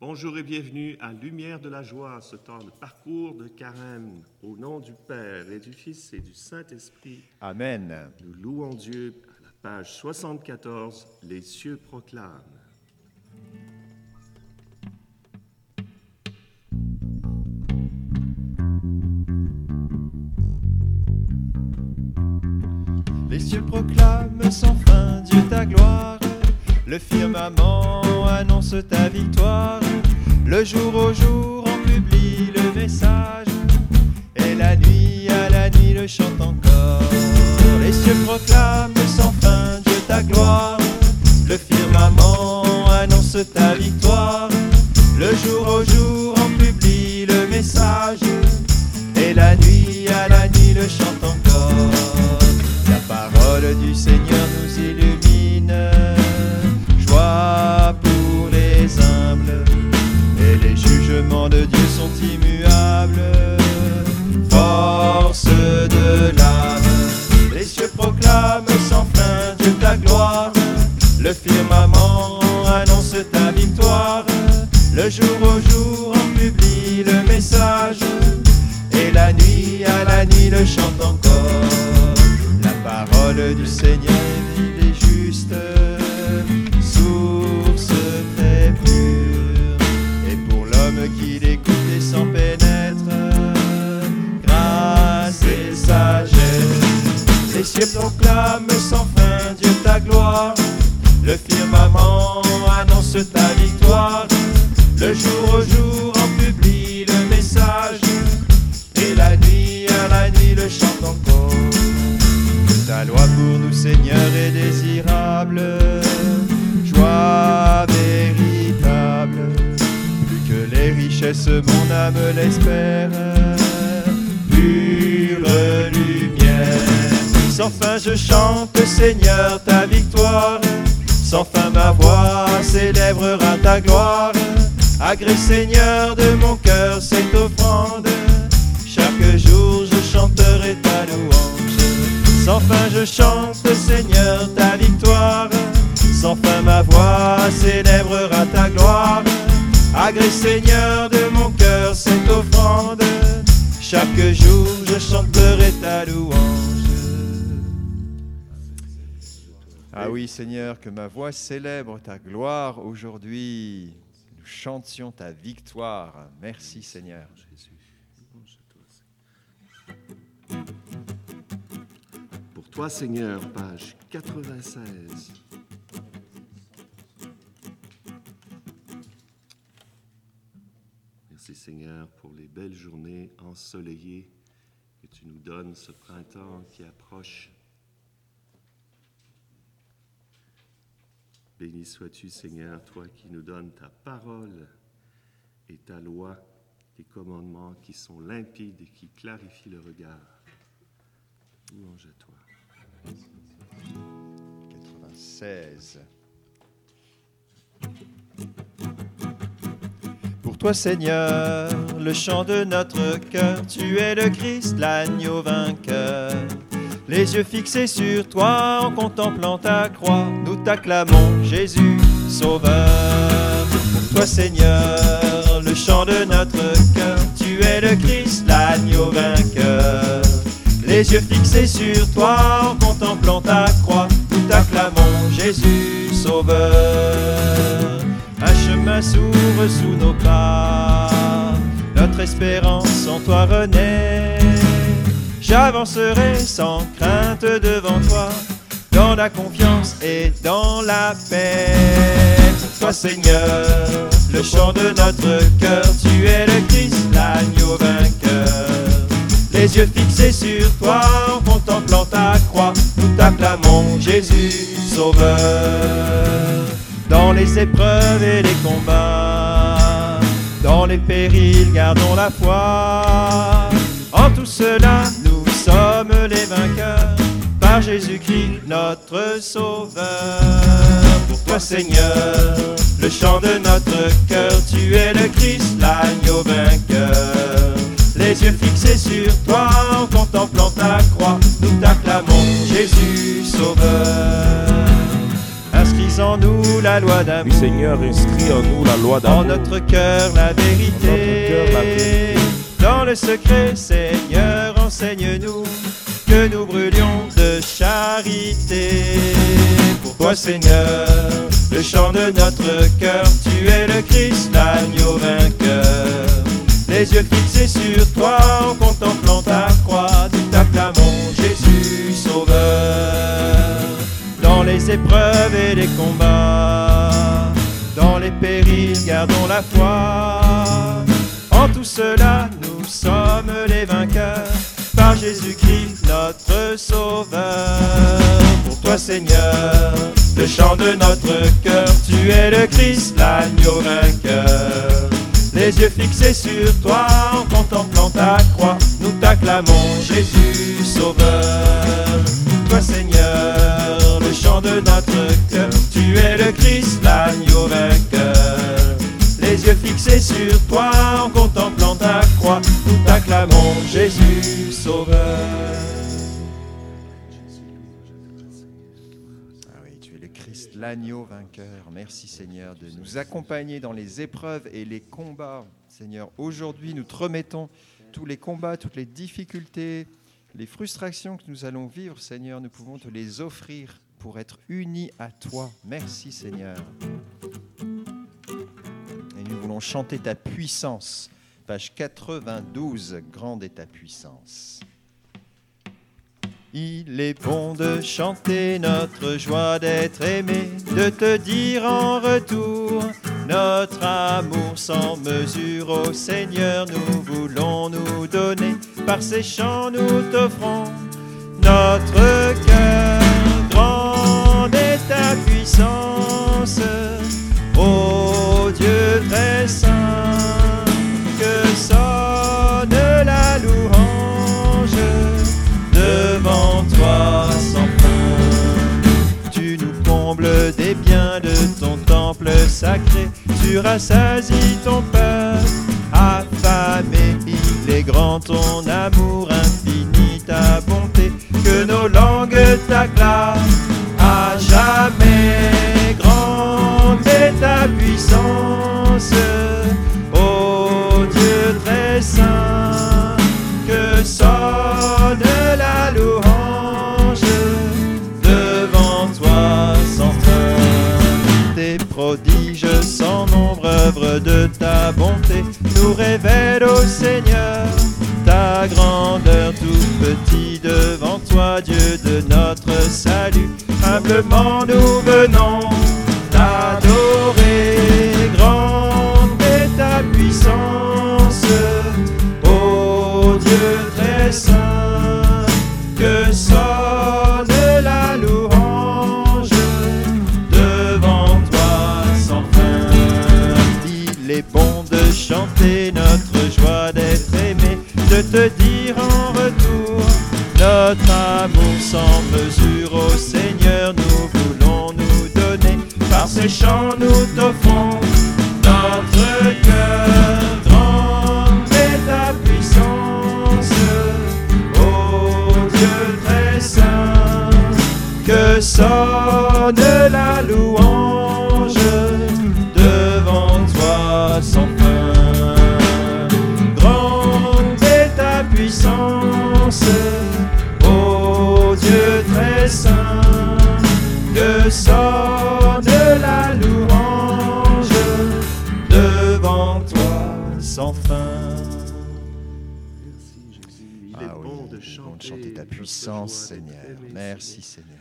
Bonjour et bienvenue à Lumière de la joie, ce temps de parcours de carême. Au nom du Père et du Fils et du Saint-Esprit, Amen. nous louons Dieu à la page 74, Les cieux proclament. Les cieux proclament sans fin Dieu ta gloire. Le firmament annonce ta victoire. Le jour au jour en publie le message. Et la nuit à la nuit le chante encore. Les cieux proclament sans fin Dieu ta gloire. Le firmament annonce ta victoire. Richesses, mon âme l'espère. Pure lumière. Sans fin, je chante, Seigneur, ta victoire. Sans fin, ma voix célébrera ta gloire. Agrée, Seigneur, de mon cœur cette offrande. Chaque jour, je chanterai ta louange. Sans fin, je chante, Seigneur, ta victoire. Sans fin, ma voix célébrera ta gloire. Agrée, Seigneur, de mon cœur cette offrande. Chaque jour, je chanterai ta louange. Ah oui, Seigneur, que ma voix célèbre ta gloire aujourd'hui. Nous chantions ta victoire. Merci, Seigneur. Pour toi, Seigneur, page 96. Seigneur, pour les belles journées ensoleillées que tu nous donnes, ce printemps qui approche. Béni sois-tu, Seigneur, toi qui nous donnes ta parole et ta loi, tes commandements qui sont limpides et qui clarifient le regard. Louange à toi. 96. Toi, Seigneur, le chant de notre cœur, tu es le Christ, l'agneau vainqueur. Les yeux fixés sur toi en contemplant ta croix, nous t'acclamons, Jésus, Sauveur. Toi, Seigneur, le chant de notre cœur, tu es le Christ, l'agneau vainqueur. Les yeux fixés sur toi en contemplant ta croix, nous t'acclamons, Jésus, Sauveur. Chemin s'ouvre sous nos pas, notre espérance en toi renaît. J'avancerai sans crainte devant toi, dans la confiance et dans la paix. Toi, Seigneur, le chant de notre cœur, tu es le Christ, l'agneau vainqueur. Les yeux fixés sur toi en contemplant ta croix, nous t'acclamons, Jésus, Sauveur. Dans les épreuves et les combats, dans les périls, gardons la foi. En tout cela, nous sommes les vainqueurs par Jésus-Christ, notre Sauveur. Pour toi, Seigneur, le chant de notre cœur, tu es le Christ, l'agneau vainqueur. Les yeux fixés sur toi en contemplant ta croix, nous t'acclamons, Jésus Sauveur. Nous la loi d'amour. Oui, Seigneur, inscris en nous la loi d'amour. En notre cœur, la vérité. Dans le secret, Seigneur, enseigne-nous que nous brûlions de charité. Pour toi, Seigneur, le chant de notre cœur, tu es le Christ, l'agneau vainqueur. Les yeux fixés sur toi en contemplant ta croix, nous t'acclamons, Jésus Sauveur. Épreuves et les combats, dans les périls, gardons la foi. En tout cela, nous sommes les vainqueurs par Jésus-Christ, notre Sauveur. Pour toi, Seigneur, le chant de notre cœur, tu es le Christ, l'agneau vainqueur. Les yeux fixés sur toi en contemplant ta croix, nous t'acclamons, Jésus Sauveur. Toi, Seigneur, notre cœur, tu es le Christ, l'agneau vainqueur. Les yeux fixés sur toi en contemplant ta croix, nous t'acclamons, Jésus Sauveur. Ah oui, tu es le Christ, l'agneau vainqueur. Merci Seigneur de nous accompagner dans les épreuves et les combats. Seigneur, aujourd'hui nous te remettons tous les combats, toutes les difficultés, les frustrations que nous allons vivre, Seigneur, nous pouvons te les offrir pour être unis à toi. Merci Seigneur. Et nous voulons chanter ta puissance. Page 92, grande est ta puissance. Il est bon de chanter notre joie d'être aimé, de te dire en retour notre amour sans mesure au Seigneur, nous voulons nous donner. Par ces chants, nous t'offrons notre tu rassasies ton peuple affamé. Il est grand ton amour infini, ta bonté, que nos langues t'acclament de ta bonté, nous révèlent au Seigneur ta grandeur tout petit devant toi, Dieu de notre salut. Humblement nous venons notre amour sans mesure au Seigneur, nous voulons nous donner. Par ces chants, nous t'offrons notre cœur. Grande est ta puissance, ô Dieu très saint, que sonne la louange devant toi sans fin. Grande est ta puissance, puissance, Seigneur. Merci, Seigneur.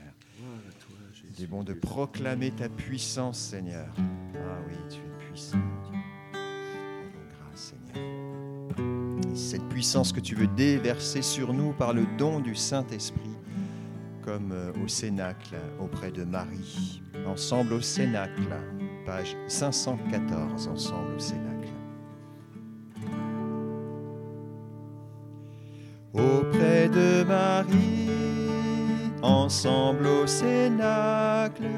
Il est bon de proclamer ta puissance, Seigneur. Ah oui, tu es puissant. Cette puissance que tu veux déverser sur nous par le don du Saint-Esprit, comme euh, au Cénacle auprès de Marie. Ensemble au Cénacle, page 514, ensemble au Cénacle. auprès de Marie, ensemble au Cénacle,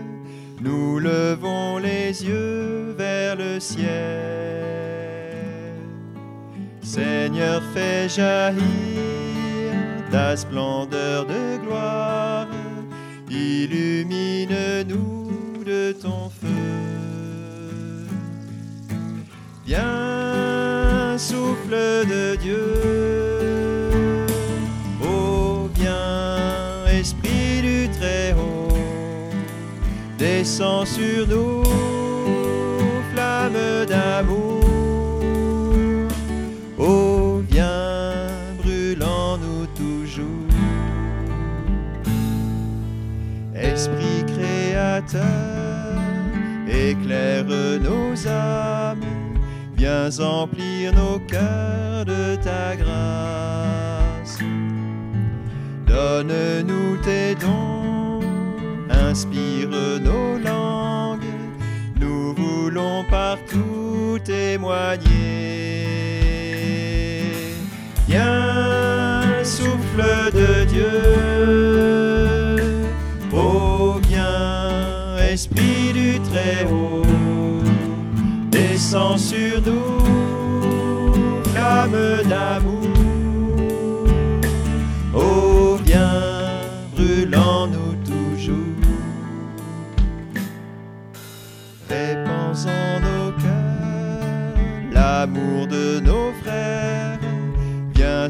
nous levons les yeux vers le ciel. Seigneur, fais jaillir ta splendeur de gloire, illumine-nous de ton feu. Viens, souffle de Dieu sur nous, flamme d'amour. Oh, viens, brûlons-nous toujours. Esprit créateur, éclaire nos âmes, viens emplir nos cœurs de ta grâce. Donne-nous témoigner. Viens, souffle de Dieu, oh viens, Esprit du Très-Haut, descends sur nous, flamme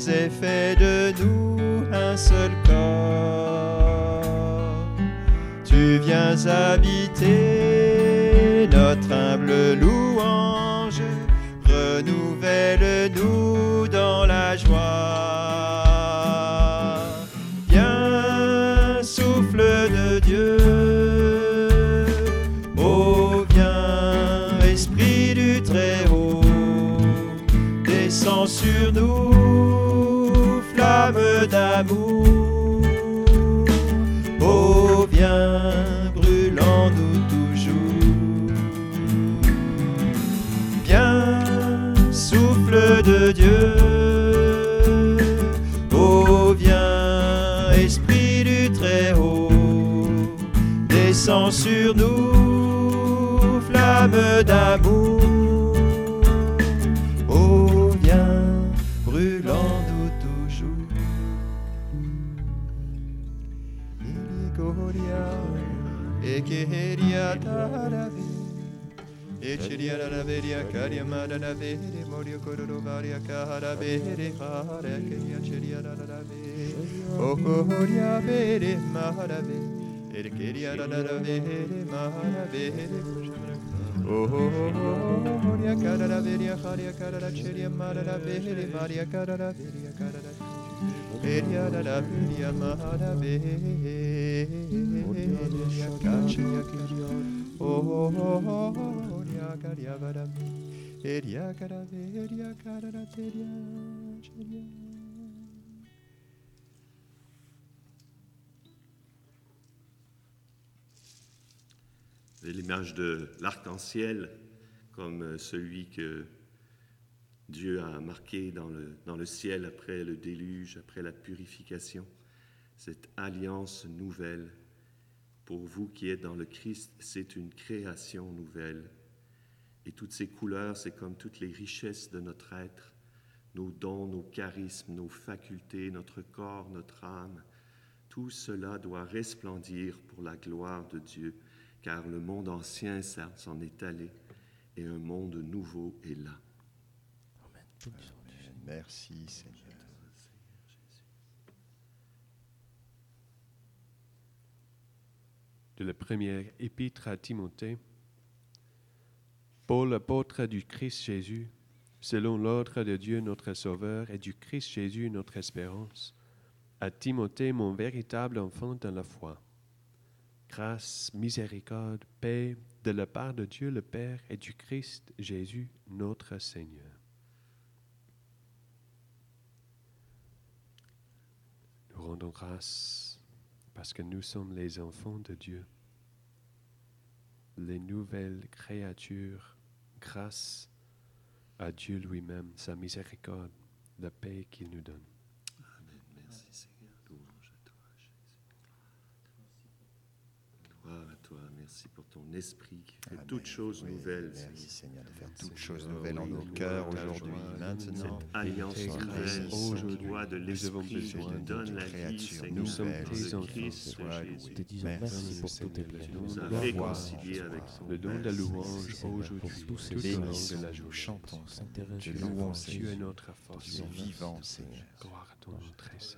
et fais de nous un seul corps. Tu viens habiter notre humble louange, renouvelle-nous dans la joie. Viens, souffle de Dieu. Oh, viens, Esprit du Très-Haut, descends sur nous, flamme d'amour. Oh, viens, brûlons-nous toujours. Viens, souffle de Dieu. Oh, viens, Esprit du Très-Haut, descends sur nous, flamme d'amour. Tarave. Echiria Raveria Caria Madana Vere Morio Cororo Varia Cara Vere Hara Kenya Chiria Rave Ocoria Vere Marave Erkeria Rave Marave Oh, Maria Cara Veria Haria Cara Chiria Mara Vere Maria Cara Veria Cara l'image de l'arc-en-ciel comme celui que Dieu a marqué dans le, dans le ciel après le déluge, après la purification, cette alliance nouvelle. Pour vous qui êtes dans le Christ, c'est une création nouvelle. Et toutes ces couleurs, c'est comme toutes les richesses de notre être, nos dons, nos charismes, nos facultés, notre corps, notre âme. Tout cela doit resplendir pour la gloire de Dieu, car le monde ancien s'en est allé et un monde nouveau est là. Merci Seigneur. de la première épître à Timothée. Paul, apôtre du Christ Jésus, selon l'ordre de Dieu notre Sauveur et du Christ Jésus notre espérance, à Timothée, mon véritable enfant dans la foi. Grâce, miséricorde, paix de la part de Dieu le Père et du Christ Jésus notre Seigneur. Rendons grâce parce que nous sommes les enfants de Dieu, les nouvelles créatures, grâce à Dieu lui-même, sa miséricorde, la paix qu'il nous donne. Amen. Merci Seigneur. Louange à toi, Jésus. Gloire à toi. Merci. Pour ton esprit qui fait Amen. toutes choses Oui, nouvelles. Merci Seigneur. De faire toutes choses nouvelles en nos nous cœurs aujourd'hui, joie, maintenant. Cette alliance nouvelle, aujourd'hui, de nous avons l'esprit qui besoin nous de donne la vie, créature Seigneur, Nous sommes tes enfants. Loué. Te disons merci pour Seigneur, tes nous la réconciliés avec son Le don de la louange aujourd'hui, pour tous ces Bénissons, de la nous journée. chantons, te louons, Enfant Tu es Seigneur, notre force. vivant, Seigneur. Gloire à ton nom très saint.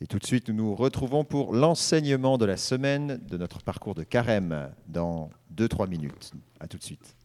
Et tout de suite, nous nous retrouvons pour l'enseignement de la semaine de notre parcours de carême dans 2-3 minutes. À tout de suite.